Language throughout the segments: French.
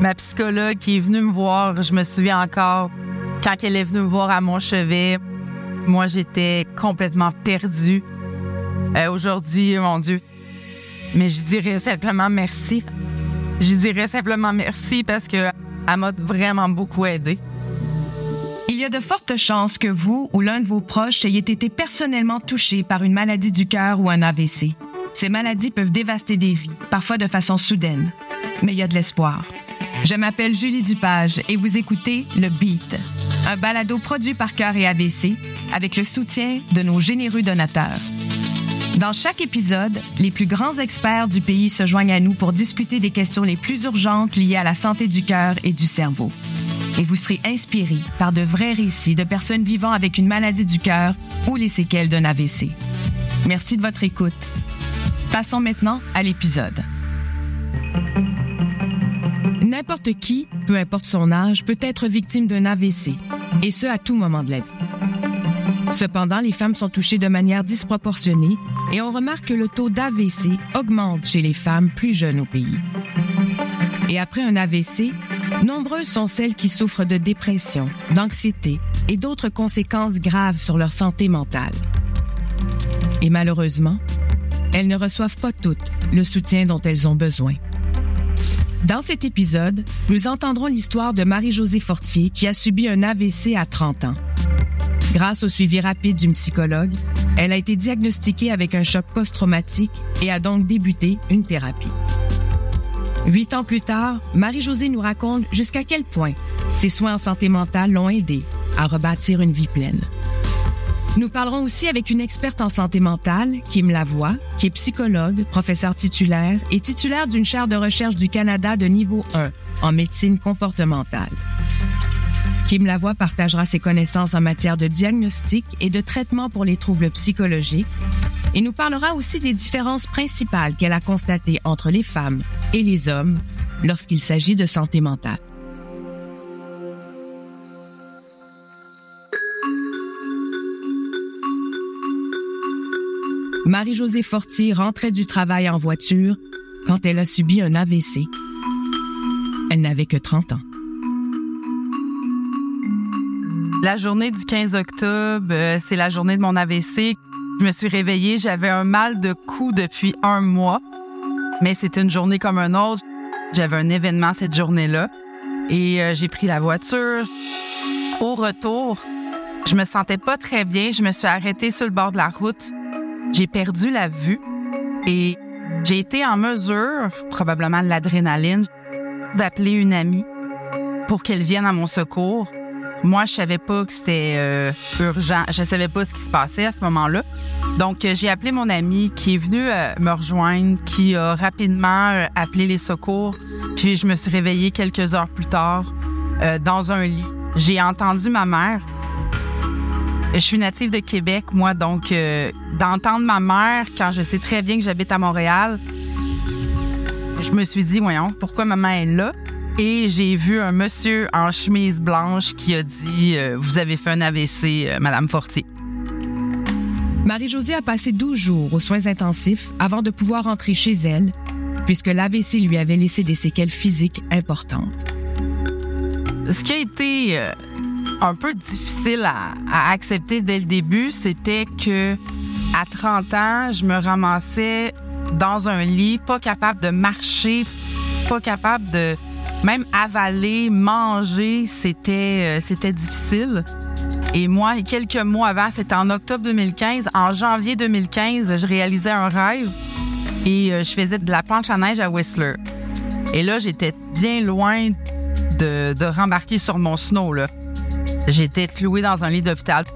Ma psychologue qui est venue me voir, je me souviens encore, quand elle est venue me voir à mon chevet, moi, j'étais complètement perdue. Euh, Aujourd'hui, mon Dieu. Mais je dirais simplement merci. Je dirais simplement merci parce que elle m'a vraiment beaucoup aidée. Il y a de fortes chances que vous ou l'un de vos proches ayez été personnellement touché par une maladie du cœur ou un AVC. Ces maladies peuvent dévaster des vies, parfois de façon soudaine. Mais il y a de l'espoir. Je m'appelle Julie Dupage et vous écoutez Le Beat, un balado produit par Cœur et AVC avec le soutien de nos généreux donateurs. Dans chaque épisode, les plus grands experts du pays se joignent à nous pour discuter des questions les plus urgentes liées à la santé du cœur et du cerveau. Et vous serez inspiré par de vrais récits de personnes vivant avec une maladie du cœur ou les séquelles d'un AVC. Merci de votre écoute. Passons maintenant à l'épisode. N'importe qui, peu importe son âge, peut être victime d'un AVC, et ce à tout moment de la vie. Cependant, les femmes sont touchées de manière disproportionnée et on remarque que le taux d'AVC augmente chez les femmes plus jeunes au pays. Et après un AVC, nombreuses sont celles qui souffrent de dépression, d'anxiété et d'autres conséquences graves sur leur santé mentale. Et malheureusement, elles ne reçoivent pas toutes le soutien dont elles ont besoin. Dans cet épisode, nous entendrons l'histoire de Marie-Josée Fortier qui a subi un AVC à 30 ans. Grâce au suivi rapide d'une psychologue, elle a été diagnostiquée avec un choc post-traumatique et a donc débuté une thérapie. Huit ans plus tard, Marie-Josée nous raconte jusqu'à quel point ses soins en santé mentale l'ont aidée à rebâtir une vie pleine. Nous parlerons aussi avec une experte en santé mentale, Kim Lavoie, qui est psychologue, professeur titulaire et titulaire d'une chaire de recherche du Canada de niveau 1 en médecine comportementale. Kim Lavoie partagera ses connaissances en matière de diagnostic et de traitement pour les troubles psychologiques et nous parlera aussi des différences principales qu'elle a constatées entre les femmes et les hommes lorsqu'il s'agit de santé mentale. Marie-Josée Fortier rentrait du travail en voiture quand elle a subi un AVC. Elle n'avait que 30 ans. La journée du 15 octobre, euh, c'est la journée de mon AVC. Je me suis réveillée, j'avais un mal de cou depuis un mois, mais c'était une journée comme un autre. J'avais un événement cette journée-là et euh, j'ai pris la voiture. Au retour, je me sentais pas très bien. Je me suis arrêtée sur le bord de la route. J'ai perdu la vue et j'ai été en mesure, probablement de l'adrénaline, d'appeler une amie pour qu'elle vienne à mon secours. Moi, je savais pas que c'était euh, urgent. Je savais pas ce qui se passait à ce moment-là. Donc, euh, j'ai appelé mon ami qui est venu euh, me rejoindre, qui a rapidement appelé les secours. Puis, je me suis réveillée quelques heures plus tard dans un lit. J'ai entendu ma mère. Je suis native de Québec, moi, donc d'entendre ma mère quand je sais très bien que j'habite à Montréal, je me suis dit, voyons, pourquoi maman est là? Et j'ai vu un monsieur en chemise blanche qui a dit euh, Vous avez fait un AVC, euh, Madame Fortier. Marie-Josée a passé 12 jours aux soins intensifs avant de pouvoir rentrer chez elle, puisque l'AVC lui avait laissé des séquelles physiques importantes. Ce qui a été euh, un peu difficile à, accepter dès le début, c'était que à 30 ans, je me ramassais dans un lit, pas capable de marcher, pas capable de même avaler, manger, c'était, euh, c'était difficile. Et moi, quelques mois avant, c'était en octobre 2015, en janvier 2015, je réalisais un rêve et euh, je faisais de la planche à neige à Whistler. Et là, j'étais bien loin de, de rembarquer sur mon snow. Là. J'étais clouée dans un lit d'hôpital.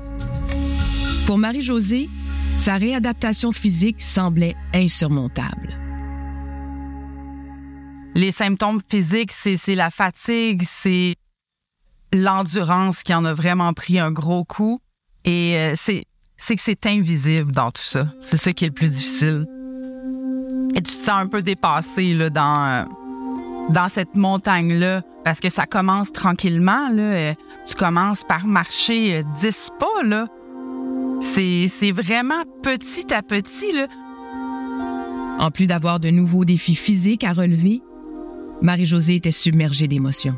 Pour Marie-Josée, sa réadaptation physique semblait insurmontable. Les symptômes physiques, c'est la fatigue, c'est l'endurance qui en a vraiment pris un gros coup. Et euh, c'est que c'est invisible dans tout ça. C'est ça qui est le plus difficile. Et tu te sens un peu dépassé là, dans, euh, dans cette montagne-là parce que ça commence tranquillement. Là. Euh, tu commences par marcher 10 pas. Là. C'est vraiment petit à petit. Là. En plus d'avoir de nouveaux défis physiques à relever, Marie-Josée était submergée d'émotions.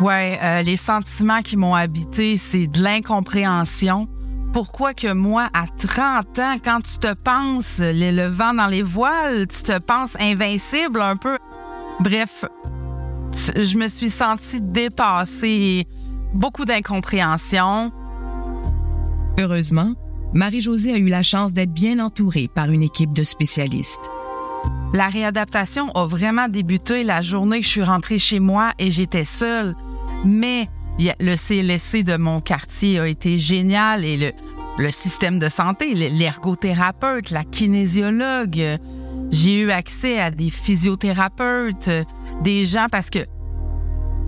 Ouais, euh, les sentiments qui m'ont habité, c'est de l'incompréhension. Pourquoi que moi, à 30 ans, quand tu te penses le vent dans les voiles, tu te penses invincible un peu? Bref, je me suis sentie dépassée, beaucoup d'incompréhension. Heureusement, Marie-Josée a eu la chance d'être bien entourée par une équipe de spécialistes. La réadaptation a vraiment débuté la journée que je suis rentrée chez moi et j'étais seule. Mais le CLSC de mon quartier a été génial et le, le système de santé, l'ergothérapeute, la kinésiologue. J'ai eu accès à des physiothérapeutes, des gens parce que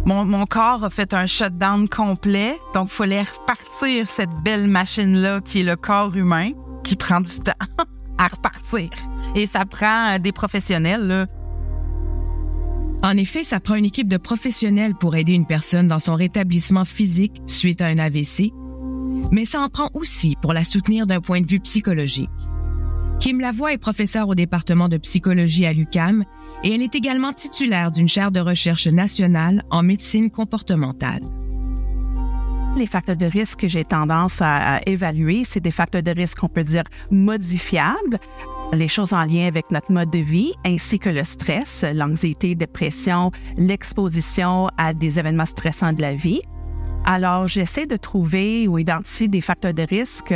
mon, corps a fait un shutdown complet, donc il fallait repartir cette belle machine-là qui est le corps humain, qui prend du temps à repartir. Et ça prend euh, des professionnels. En effet, ça prend une équipe de professionnels pour aider une personne dans son rétablissement physique suite à un AVC, mais ça en prend aussi pour la soutenir d'un point de vue psychologique. Kim Lavoie est professeure au département de psychologie à l'UCAM et elle est également titulaire d'une chaire de recherche nationale en médecine comportementale. Les facteurs de risque que j'ai tendance à, évaluer, c'est des facteurs de risque qu'on peut dire modifiables, les choses en lien avec notre mode de vie, ainsi que le stress, l'anxiété, dépression, l'exposition à des événements stressants de la vie. Alors, j'essaie de trouver ou identifier des facteurs de risque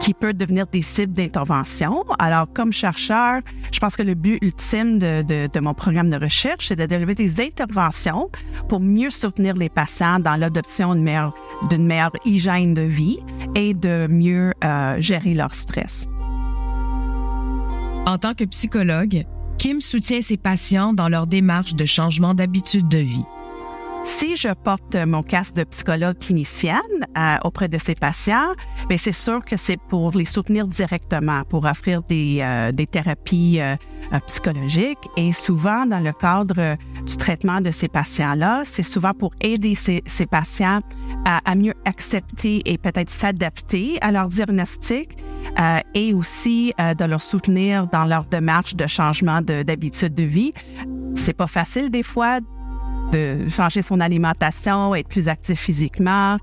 qui peuvent devenir des cibles d'intervention. Alors, comme chercheur, je pense que le but ultime de, mon programme de recherche, c'est de développer des interventions pour mieux soutenir les patients dans l'adoption d'une meilleure, meilleure, hygiène de vie et de mieux euh, gérer leur stress. En tant que psychologue, Kim soutient ses patients dans leur démarche de changement d'habitude de vie. Si je porte mon casque de psychologue clinicienne euh, auprès de ces patients, bien, c'est sûr que c'est pour les soutenir directement, pour offrir des, euh, thérapies euh, psychologiques. Et souvent, dans le cadre du traitement de ces patients-là, c'est souvent pour aider ces, patients à, à, mieux accepter et peut-être s'adapter à leur diagnostic et aussi de leur soutenir dans leur démarche de changement d'habitude de, de vie. C'est pas facile des fois de changer son alimentation, être plus actif physiquement,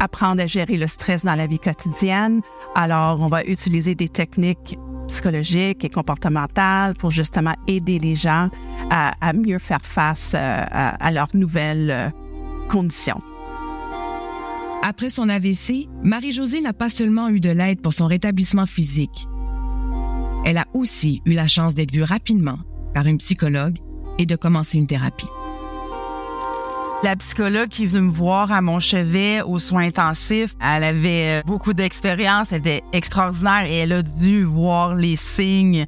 apprendre à gérer le stress dans la vie quotidienne. Alors, on va utiliser des techniques psychologiques et comportementales pour justement aider les gens à, mieux faire face euh, à, leurs nouvelles euh, conditions. Après son AVC, Marie-Josée n'a pas seulement eu de l'aide pour son rétablissement physique. Elle a aussi eu la chance d'être vue rapidement par une psychologue et de commencer une thérapie. La psychologue qui est venue me voir à mon chevet aux soins intensifs, elle avait beaucoup d'expérience, elle était extraordinaire et elle a dû voir les signes.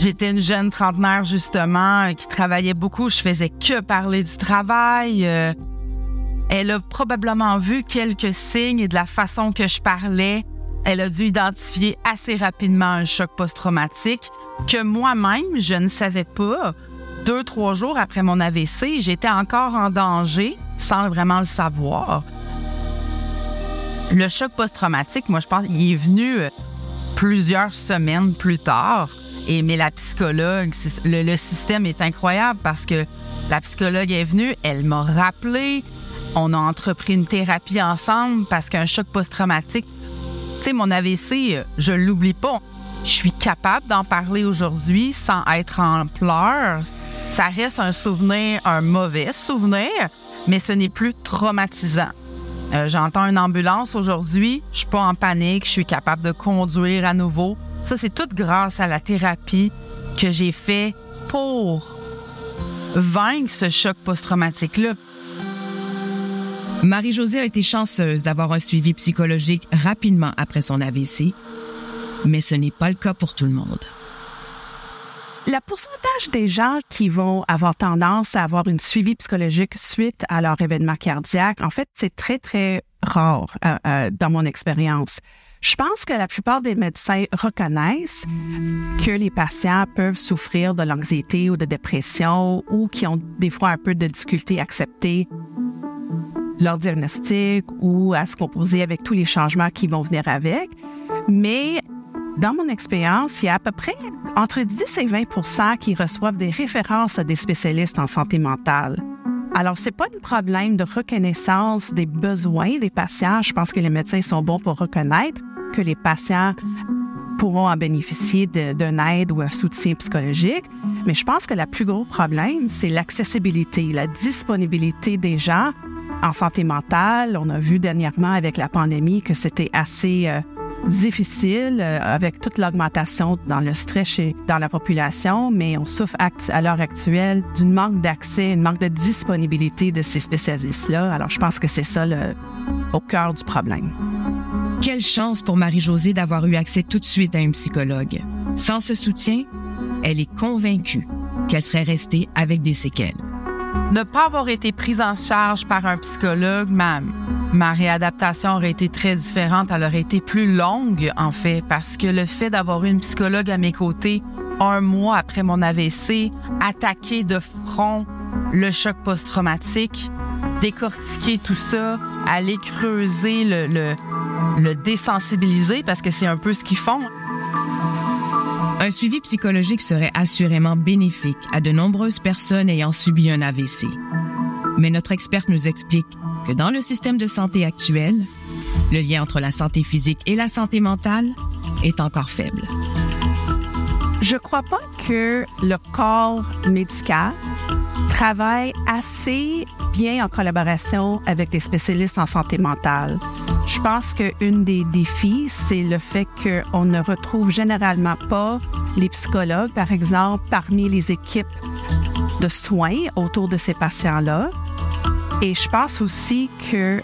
J'étais une jeune trentenaire justement qui travaillait beaucoup, je faisais que parler du travail. Euh, elle a probablement vu quelques signes de la façon que je parlais, elle a dû identifier assez rapidement un choc post-traumatique que moi-même, je ne savais pas deux, trois jours après mon AVC, j'étais encore en danger sans vraiment le savoir. Le choc post-traumatique, moi, je pense, il est venu euh, plusieurs semaines plus tard. Et, mais la psychologue, le, système est incroyable parce que la psychologue est venue, elle m'a rappelé, on a entrepris une thérapie ensemble parce qu'un choc post-traumatique, tu sais, mon AVC, euh, je l'oublie pas. Je suis capable d'en parler aujourd'hui sans être en pleurs ça reste un souvenir, un mauvais souvenir, mais ce n'est plus traumatisant. Euh, j'entends une ambulance aujourd'hui, je suis pas en panique, je suis capable de conduire à nouveau. Ça, c'est tout grâce à la thérapie que j'ai fait pour vaincre ce choc post-traumatique-là. Marie-Josée a été chanceuse d'avoir un suivi psychologique rapidement après son AVC, mais ce n'est pas le cas pour tout le monde. Le pourcentage des gens qui vont avoir tendance à avoir une suivi psychologique suite à leur événement cardiaque, en fait, c'est très, très rare euh, euh, dans mon expérience. Je pense que la plupart des médecins reconnaissent que les patients peuvent souffrir de l'anxiété ou de dépression ou qui ont des fois un peu de difficulté à accepter leur diagnostic ou à se composer avec tous les changements qui vont venir avec. Mais dans mon expérience, il y a à peu près entre 10 et 20% qui reçoivent des références à des spécialistes en santé mentale. Alors, c'est pas un problème de reconnaissance des besoins des patients. Je pense que les médecins sont bons pour reconnaître que les patients pourront en bénéficier d'un aide ou un soutien psychologique. Mais je pense que le plus gros problème, c'est l'accessibilité, la disponibilité des gens en santé mentale. On a vu dernièrement avec la pandémie que c'était assez euh, difficile euh, avec toute l'augmentation dans le stress chez, dans la population, mais on souffre à l'heure actuelle d'une manque d'accès, une manque de disponibilité de ces spécialistes-là. Alors, je pense que c'est ça le, au cœur du problème. Quelle chance pour Marie-Josée d'avoir eu accès tout de suite à un psychologue. Sans ce soutien, elle est convaincue qu'elle serait restée avec des séquelles. Ne pas avoir été prise en charge par un psychologue, ma, ma réadaptation aurait été très différente. Elle aurait été plus longue, en fait, parce que le fait d'avoir une psychologue à mes côtés un mois après mon AVC, attaquer de front le choc post-traumatique, décortiquer tout ça, aller creuser le, le, désensibiliser, parce que c'est un peu ce qu'ils font. Un suivi psychologique serait assurément bénéfique à de nombreuses personnes ayant subi un AVC. Mais notre experte nous explique que dans le système de santé actuel, le lien entre la santé physique et la santé mentale est encore faible. Je ne crois pas que le corps médical travaille assez bien en collaboration avec des spécialistes en santé mentale. Je pense qu'une des défis, c'est le fait qu'on ne retrouve généralement pas les psychologues, par exemple, parmi les équipes de soins autour de ces patients-là. Et je pense aussi que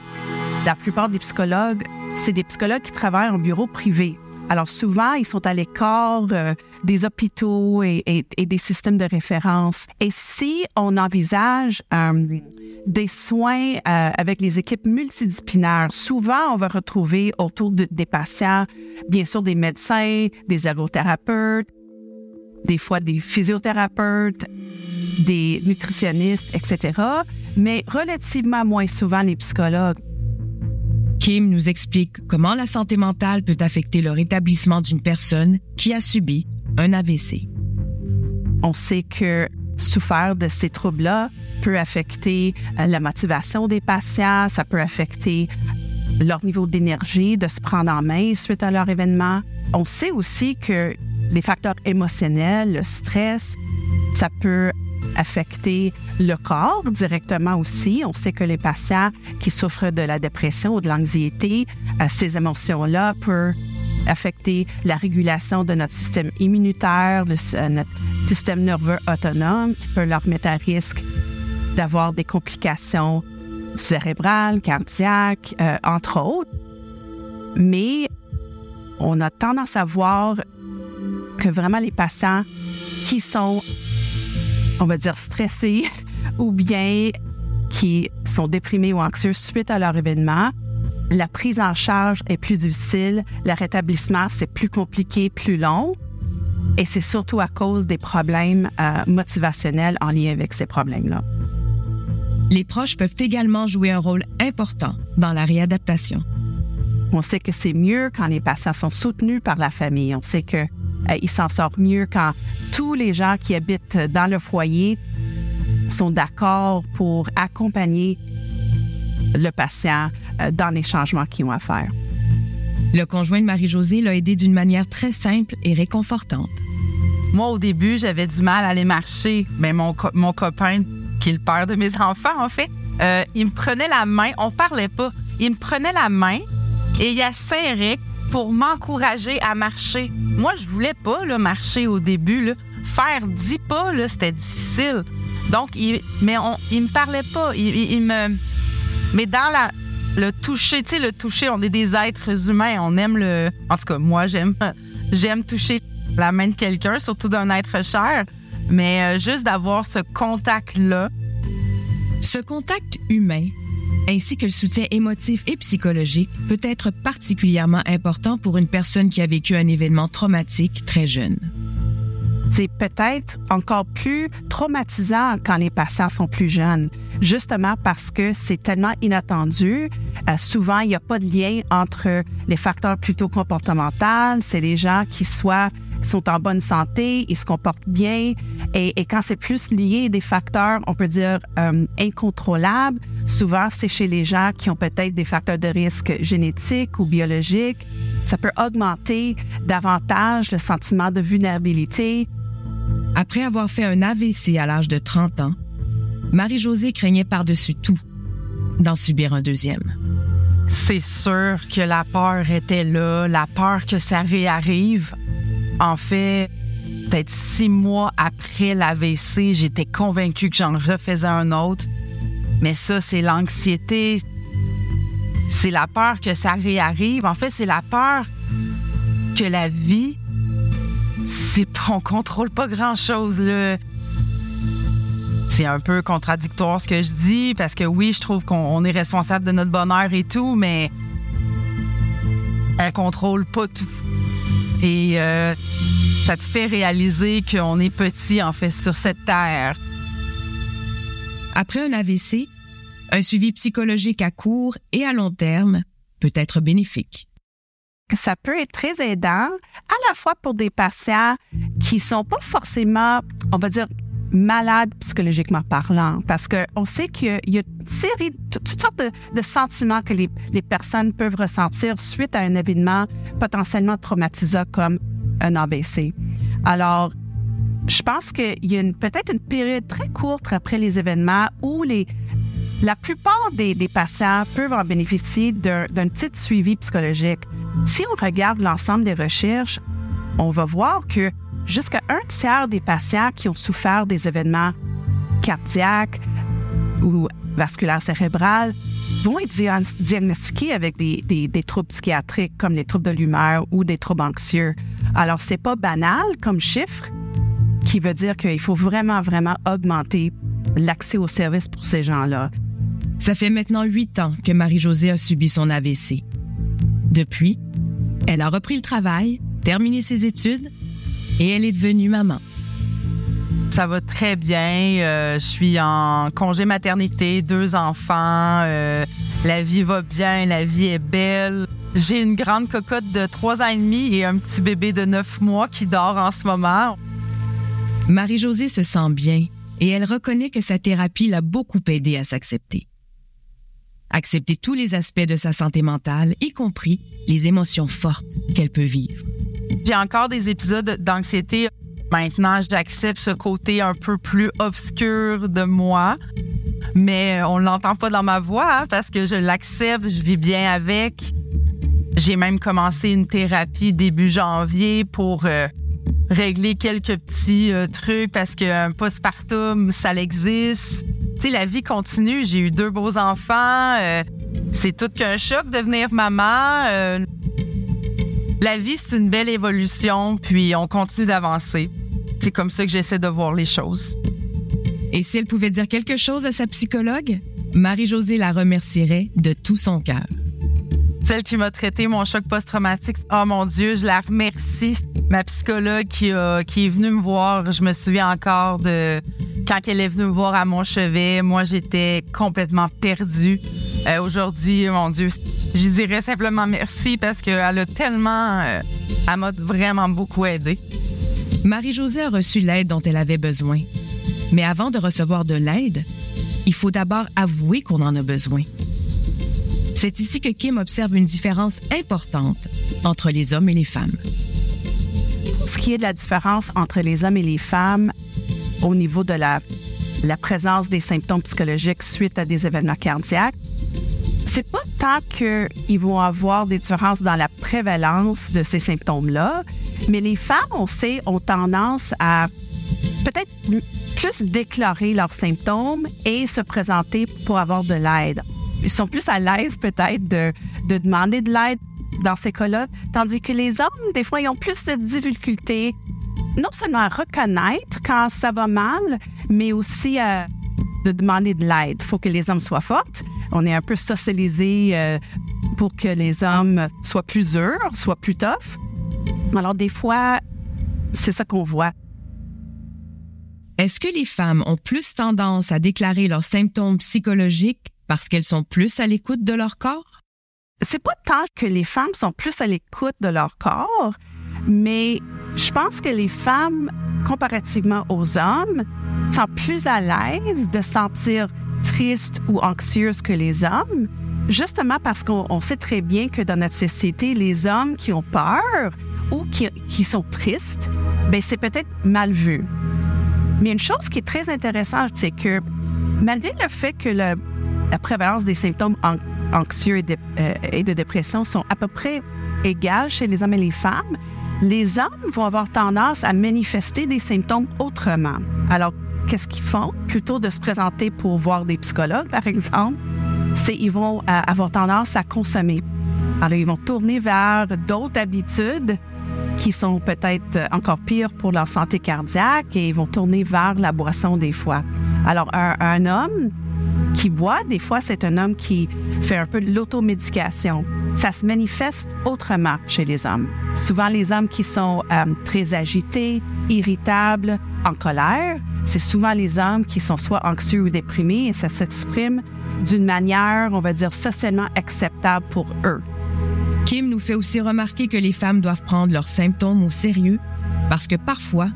la plupart des psychologues, c'est des psychologues qui travaillent en bureau privé. Alors souvent, ils sont à l'écart euh, des hôpitaux et, des systèmes de référence. Et si on envisage euh, des soins euh, avec les équipes multidisciplinaires, souvent on va retrouver autour des patients, bien sûr, des médecins, des ergothérapeutes, des fois des physiothérapeutes, des nutritionnistes, etc., mais relativement moins souvent les psychologues. Kim nous explique comment la santé mentale peut affecter le rétablissement d'une personne qui a subi un AVC. On sait que souffrir de ces troubles-là peut affecter euh, la motivation des patients, ça peut affecter leur niveau d'énergie, de se prendre en main suite à leur événement. On sait aussi que les facteurs émotionnels, le stress, ça peut affecter le corps directement aussi. On sait que les patients qui souffrent de la dépression ou de l'anxiété, euh, ces émotions-là peuvent affecter la régulation de notre système immunitaire, euh, notre système nerveux autonome, qui peut leur mettre à risque d'avoir des complications cérébrales, cardiaques, euh, entre autres. Mais on a tendance à voir que vraiment les patients qui sont on va dire, stressés ou bien qui sont déprimés ou anxieux suite à leur événement, la prise en charge est plus difficile, le rétablissement, c'est plus compliqué, plus long. Et c'est surtout à cause des problèmes euh, motivationnels en lien avec ces problèmes-là. Les proches peuvent également jouer un rôle important dans la réadaptation. On sait que c'est mieux quand les patients sont soutenus par la famille. On sait que euh, il s'en sort mieux quand tous les gens qui habitent dans le foyer sont d'accord pour accompagner le patient euh, dans les changements qu'ils ont à faire. Le conjoint de Marie-Josée l'a aidé d'une manière très simple et réconfortante. Moi, au début, j'avais du mal à aller marcher. Mais mon, mon copain, qui est le père de mes enfants, en fait, euh, il me prenait la main. On parlait pas. Il me prenait la main et il a serré pour m'encourager à marcher. Moi, je voulais pas marcher au début. Faire dix pas, c'était difficile. Donc, il, mais on, me parlait pas. Il, me, mais dans la, le toucher, tu sais, le toucher, on est des êtres humains. On aime le. En tout cas, moi, j'aime, j'aime toucher la main de quelqu'un, surtout d'un être cher. Mais euh, juste d'avoir ce contact-là. Ce contact humain ainsi que le soutien émotif et psychologique peut être particulièrement important pour une personne qui a vécu un événement traumatique très jeune. C'est peut-être encore plus traumatisant quand les patients sont plus jeunes. justement parce que c'est tellement inattendu. Euh, souvent, il n'y a pas de lien entre les facteurs plutôt comportementaux. C'est les gens qui soient sont en bonne santé, ils se comportent bien. Et, quand c'est plus lié à des facteurs, on peut dire, euh, incontrôlables, souvent c'est chez les gens qui ont peut-être des facteurs de risque génétiques ou biologiques. Ça peut augmenter davantage le sentiment de vulnérabilité. Après avoir fait un AVC à l'âge de 30 ans, Marie-Josée craignait par-dessus tout d'en subir un deuxième. C'est sûr que la peur était là, la peur que ça réarrive. En fait, peut-être six mois après l'AVC, j'étais convaincue que j'en refaisais un autre. Mais ça, c'est l'anxiété. C'est la peur que ça réarrive. En fait, c'est la peur que la vie, c'est on contrôle pas grand-chose. C'est un peu contradictoire ce que je dis parce que oui, je trouve qu'on est responsable de notre bonheur et tout, mais elle contrôle pas tout. Et euh, ça te fait réaliser qu'on est petit, en fait, sur cette terre. Après un AVC, un suivi psychologique à court et à long terme peut être bénéfique. Ça peut être très aidant, à la fois pour des patients qui sont pas forcément, on va dire, malades psychologiquement parlant, parce qu'on sait qu'il y a une série, toutes sortes de, sentiments que les, les, personnes peuvent ressentir suite à un événement potentiellement traumatisant comme un AVC. Alors, je pense qu'il y a peut-être une période très courte après les événements où les, la plupart des, des patients peuvent en bénéficier d'un petit suivi psychologique. Si on regarde l'ensemble des recherches, on va voir que jusqu'à un tiers des patients qui ont souffert des événements cardiaques ou vasculaires cérébrales vont être diagnostiqués avec des, des, troubles psychiatriques comme les troubles de l'humeur ou des troubles anxieux. Alors, c'est pas banal comme chiffre qui veut dire qu'il faut vraiment, vraiment augmenter l'accès aux services pour ces gens-là. Ça fait maintenant huit ans que Marie-Josée a subi son AVC. Depuis, elle a repris le travail, terminé ses études et elle est devenue maman. Ça va très bien. Euh, je suis en congé maternité, deux enfants. Euh, la vie va bien, la vie est belle. J'ai une grande cocotte de trois ans et demi et un petit bébé de neuf mois qui dort en ce moment. Marie-Josée se sent bien et elle reconnaît que sa thérapie l'a beaucoup aidé à s'accepter. Accepter tous les aspects de sa santé mentale, y compris les émotions fortes qu'elle peut vivre. J'ai encore des épisodes d'anxiété. Maintenant, j'accepte ce côté un peu plus obscur de moi, mais on ne l'entend pas dans ma voix hein, parce que je l'accepte, je vis bien avec. J'ai même commencé une thérapie début janvier pour euh, régler quelques petits euh, trucs parce qu'un postpartum, ça existe. Tu sais, la vie continue. J'ai eu deux beaux enfants. Euh, c'est tout qu'un choc de devenir maman. La vie, c'est une belle évolution, puis on continue d'avancer. C'est comme ça que j'essaie de voir les choses. Et si elle pouvait dire quelque chose à sa psychologue, Marie-Josée la remercierait de tout son cœur. Celle qui m'a traité mon choc post-traumatique, oh mon Dieu, je la remercie. Ma psychologue qui, qui est venue me voir, je me souviens encore de quand elle est venue me voir à mon chevet. Moi, j'étais complètement perdue. Euh, aujourd'hui, mon Dieu, je dirais simplement merci parce qu'elle a tellement. Euh, elle m'a vraiment beaucoup aidé. Marie-Josée a reçu l'aide dont elle avait besoin. Mais avant de recevoir de l'aide, il faut d'abord avouer qu'on en a besoin. C'est ici que Kim observe une différence importante entre les hommes et les femmes. Ce qui est de la différence entre les hommes et les femmes au niveau de la, présence des symptômes psychologiques suite à des événements cardiaques, c'est pas tant qu'ils vont avoir des différences dans la prévalence de ces symptômes-là, mais les femmes, on sait, ont tendance à peut-être plus déclarer leurs symptômes et se présenter pour avoir de l'aide. Ils sont plus à l'aise peut-être de, de demander de l'aide dans ces cas-là, tandis que les hommes, des fois, ils ont plus de difficultés non seulement à reconnaître quand ça va mal, mais aussi à de demander de l'aide. Il faut que les hommes soient fortes on est un peu socialisé euh, pour que les hommes soient plus durs, soient plus tough. Alors, des fois, c'est ça qu'on voit. Est-ce que les femmes ont plus tendance à déclarer leurs symptômes psychologiques parce qu'elles sont plus à l'écoute de leur corps? C'est pas tant que les femmes sont plus à l'écoute de leur corps, mais je pense que les femmes, comparativement aux hommes, sont plus à l'aise de sentir tristes ou anxieuses que les hommes, justement parce qu'on sait très bien que dans notre société, les hommes qui ont peur ou qui, sont tristes, ben c'est peut-être mal vu. Mais une chose qui est très intéressante, c'est que malgré le fait que la prévalence des symptômes anxieux euh, et de, dépression sont à peu près égales chez les hommes et les femmes, les hommes vont avoir tendance à manifester des symptômes autrement. Alors, qu'est-ce qu'ils font? Plutôt de se présenter pour voir des psychologues, par exemple, c'est qu'ils vont euh, avoir tendance à consommer. Alors, ils vont tourner vers d'autres habitudes qui sont peut-être encore pires pour leur santé cardiaque et ils vont tourner vers la boisson des fois. Alors, un, homme qui boit, des fois, c'est un homme qui fait un peu de l'automédication. Ça se manifeste autrement chez les hommes. Souvent, les hommes qui sont euh, très agités, irritables, en colère, c'est souvent les hommes qui sont soit anxieux ou déprimés et ça s'exprime d'une manière, on va dire, socialement acceptable pour eux. Kim nous fait aussi remarquer que les femmes doivent prendre leurs symptômes au sérieux parce que parfois,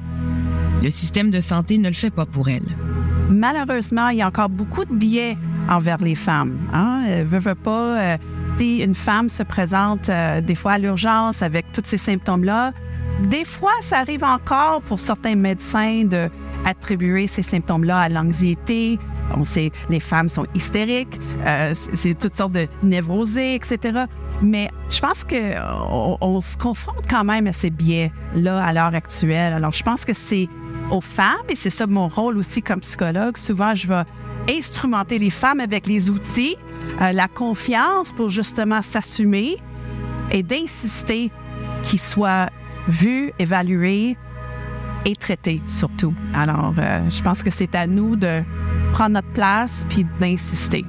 le système de santé ne le fait pas pour elles. Malheureusement, il y a encore beaucoup de biais envers les femmes. Hein? Euh, veut, pas, euh, si une femme se présente euh, des fois à l'urgence avec tous ces symptômes-là, des fois, ça arrive encore pour certains médecins de attribuer ces symptômes-là à l'anxiété, on sait, les femmes sont hystériques, euh, c'est toutes sortes de névrosées, etc. Mais je pense qu'on on se confronte quand même à ces biais-là à l'heure actuelle. Alors, je pense que c'est aux femmes, et c'est ça mon rôle aussi comme psychologue. Souvent, je vais instrumenter les femmes avec les outils, euh, la confiance pour justement s'assumer et d'insister qu'ils soient vus, évalués et traités surtout. Alors, euh, je pense que c'est à nous de prendre notre place puis d'insister.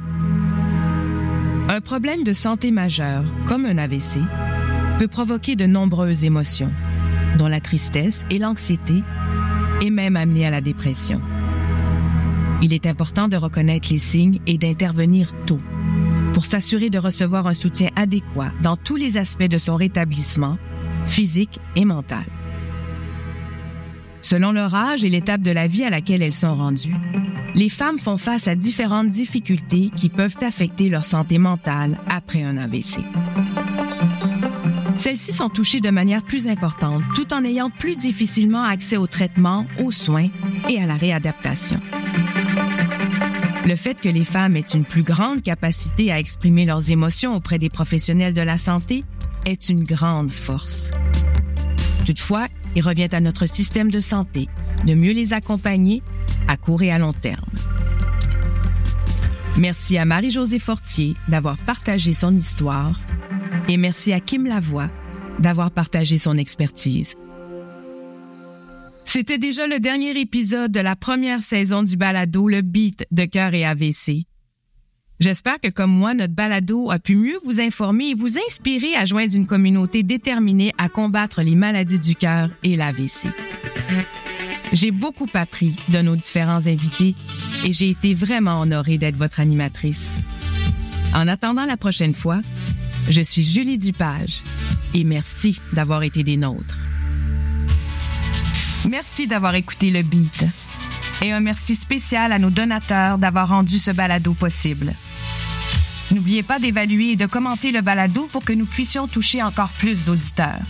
Un problème de santé majeur, comme un AVC, peut provoquer de nombreuses émotions, dont la tristesse et l'anxiété, et même amener à la dépression. Il est important de reconnaître les signes et d'intervenir tôt pour s'assurer de recevoir un soutien adéquat dans tous les aspects de son rétablissement, physique et mental. Selon leur âge et l'étape de la vie à laquelle elles sont rendues, les femmes font face à différentes difficultés qui peuvent affecter leur santé mentale après un AVC. Celles-ci sont touchées de manière plus importante tout en ayant plus difficilement accès au traitement, aux soins et à la réadaptation. Le fait que les femmes aient une plus grande capacité à exprimer leurs émotions auprès des professionnels de la santé est une grande force. Toutefois, il revient à notre système de santé de mieux les accompagner à court et à long terme. Merci à Marie-Josée Fortier d'avoir partagé son histoire et merci à Kim Lavoie d'avoir partagé son expertise. C'était déjà le dernier épisode de la première saison du balado Le Beat de cœur et AVC. J'espère que comme moi, notre balado a pu mieux vous informer et vous inspirer à joindre une communauté déterminée à combattre les maladies du cœur et l'AVC. J'ai beaucoup appris de nos différents invités et j'ai été vraiment honorée d'être votre animatrice. En attendant la prochaine fois, je suis Julie Dupage et merci d'avoir été des nôtres. Merci d'avoir écouté le beat et un merci spécial à nos donateurs d'avoir rendu ce balado possible. N'oubliez pas d'évaluer et de commenter le balado pour que nous puissions toucher encore plus d'auditeurs.